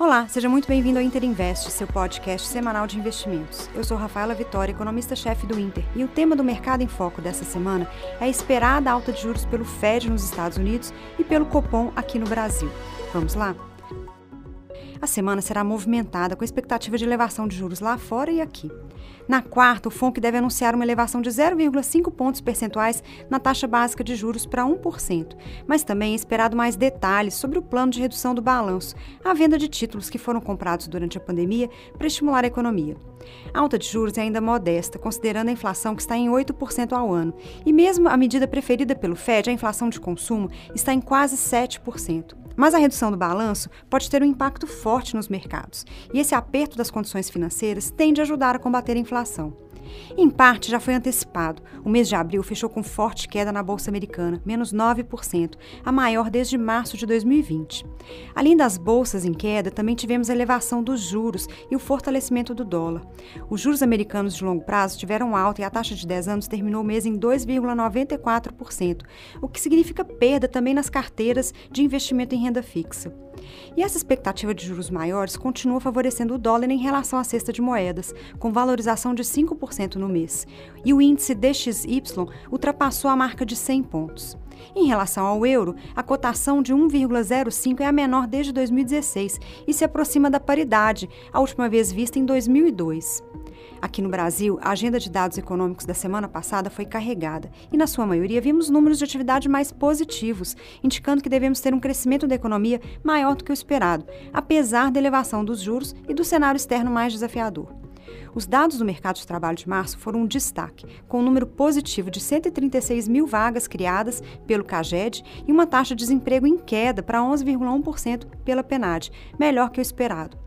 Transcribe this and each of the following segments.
Olá, seja muito bem-vindo ao Inter Invest, seu podcast semanal de investimentos. Eu sou Rafaela Vitória, economista-chefe do Inter, e o tema do Mercado em Foco dessa semana é a esperada alta de juros pelo Fed nos Estados Unidos e pelo Copom aqui no Brasil. Vamos lá? A semana será movimentada com a expectativa de elevação de juros lá fora e aqui. Na quarta, o FONC deve anunciar uma elevação de 0,5 pontos percentuais na taxa básica de juros para 1%, mas também é esperado mais detalhes sobre o plano de redução do balanço, a venda de títulos que foram comprados durante a pandemia para estimular a economia. A alta de juros é ainda modesta, considerando a inflação que está em 8% ao ano, e mesmo a medida preferida pelo Fed, a inflação de consumo, está em quase 7%. Mas a redução do balanço pode ter um impacto forte nos mercados, e esse aperto das condições financeiras tende a ajudar a combater a inflação. Em parte, já foi antecipado. O mês de abril fechou com forte queda na Bolsa Americana, menos 9%, a maior desde março de 2020. Além das bolsas em queda, também tivemos a elevação dos juros e o fortalecimento do dólar. Os juros americanos de longo prazo tiveram alta e a taxa de 10 anos terminou o mês em 2,94%, o que significa perda também nas carteiras de investimento em renda fixa. E essa expectativa de juros maiores continua favorecendo o dólar em relação à cesta de moedas, com valorização de 5% no mês. E o índice DXY ultrapassou a marca de 100 pontos. Em relação ao euro, a cotação de 1,05 é a menor desde 2016 e se aproxima da paridade, a última vez vista em 2002. Aqui no Brasil, a agenda de dados econômicos da semana passada foi carregada e, na sua maioria, vimos números de atividade mais positivos, indicando que devemos ter um crescimento da economia maior do que o esperado, apesar da elevação dos juros e do cenário externo mais desafiador. Os dados do mercado de trabalho de março foram um destaque, com um número positivo de 136 mil vagas criadas pelo CAGED e uma taxa de desemprego em queda para 11,1% pela PNAD, melhor que o esperado.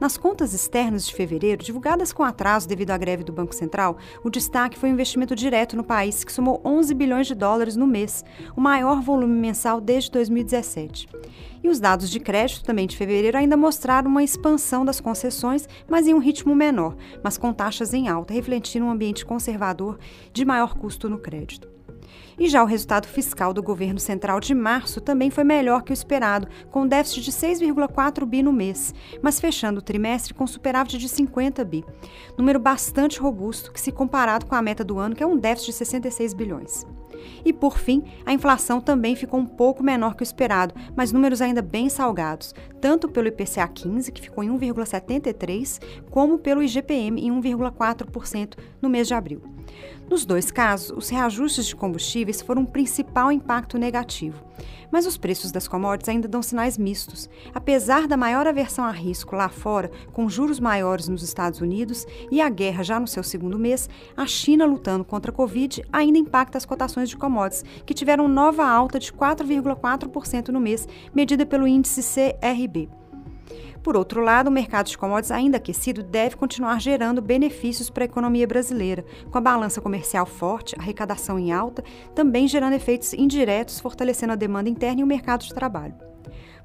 Nas contas externas de fevereiro, divulgadas com atraso devido à greve do Banco Central, o destaque foi o investimento direto no país, que somou 11 bilhões de dólares no mês, o maior volume mensal desde 2017. E os dados de crédito também de fevereiro ainda mostraram uma expansão das concessões, mas em um ritmo menor, mas com taxas em alta, refletindo um ambiente conservador de maior custo no crédito. E já o resultado fiscal do governo central de março também foi melhor que o esperado, com déficit de 6,4 bi no mês, mas fechando o trimestre com superávit de 50 bi. Número bastante robusto que se comparado com a meta do ano, que é um déficit de 66 bilhões. E por fim, a inflação também ficou um pouco menor que o esperado, mas números ainda bem salgados, tanto pelo IPCA 15, que ficou em 1,73, como pelo IGPM em 1,4% no mês de abril. Nos dois casos, os reajustes de combustíveis foram o um principal impacto negativo. Mas os preços das commodities ainda dão sinais mistos. Apesar da maior aversão a risco lá fora, com juros maiores nos Estados Unidos e a guerra já no seu segundo mês, a China lutando contra a Covid ainda impacta as cotações de commodities, que tiveram nova alta de 4,4% no mês, medida pelo índice CRB. Por outro lado, o mercado de commodities ainda aquecido deve continuar gerando benefícios para a economia brasileira, com a balança comercial forte, arrecadação em alta, também gerando efeitos indiretos, fortalecendo a demanda interna e o mercado de trabalho.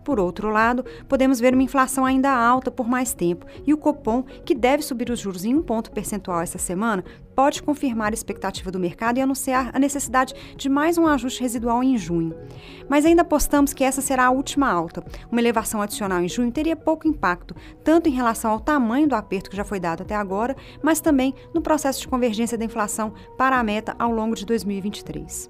Por outro lado, podemos ver uma inflação ainda alta por mais tempo e o Copom, que deve subir os juros em um ponto percentual essa semana, pode confirmar a expectativa do mercado e anunciar a necessidade de mais um ajuste residual em junho. Mas ainda apostamos que essa será a última alta. Uma elevação adicional em junho teria pouco impacto, tanto em relação ao tamanho do aperto que já foi dado até agora, mas também no processo de convergência da inflação para a meta ao longo de 2023.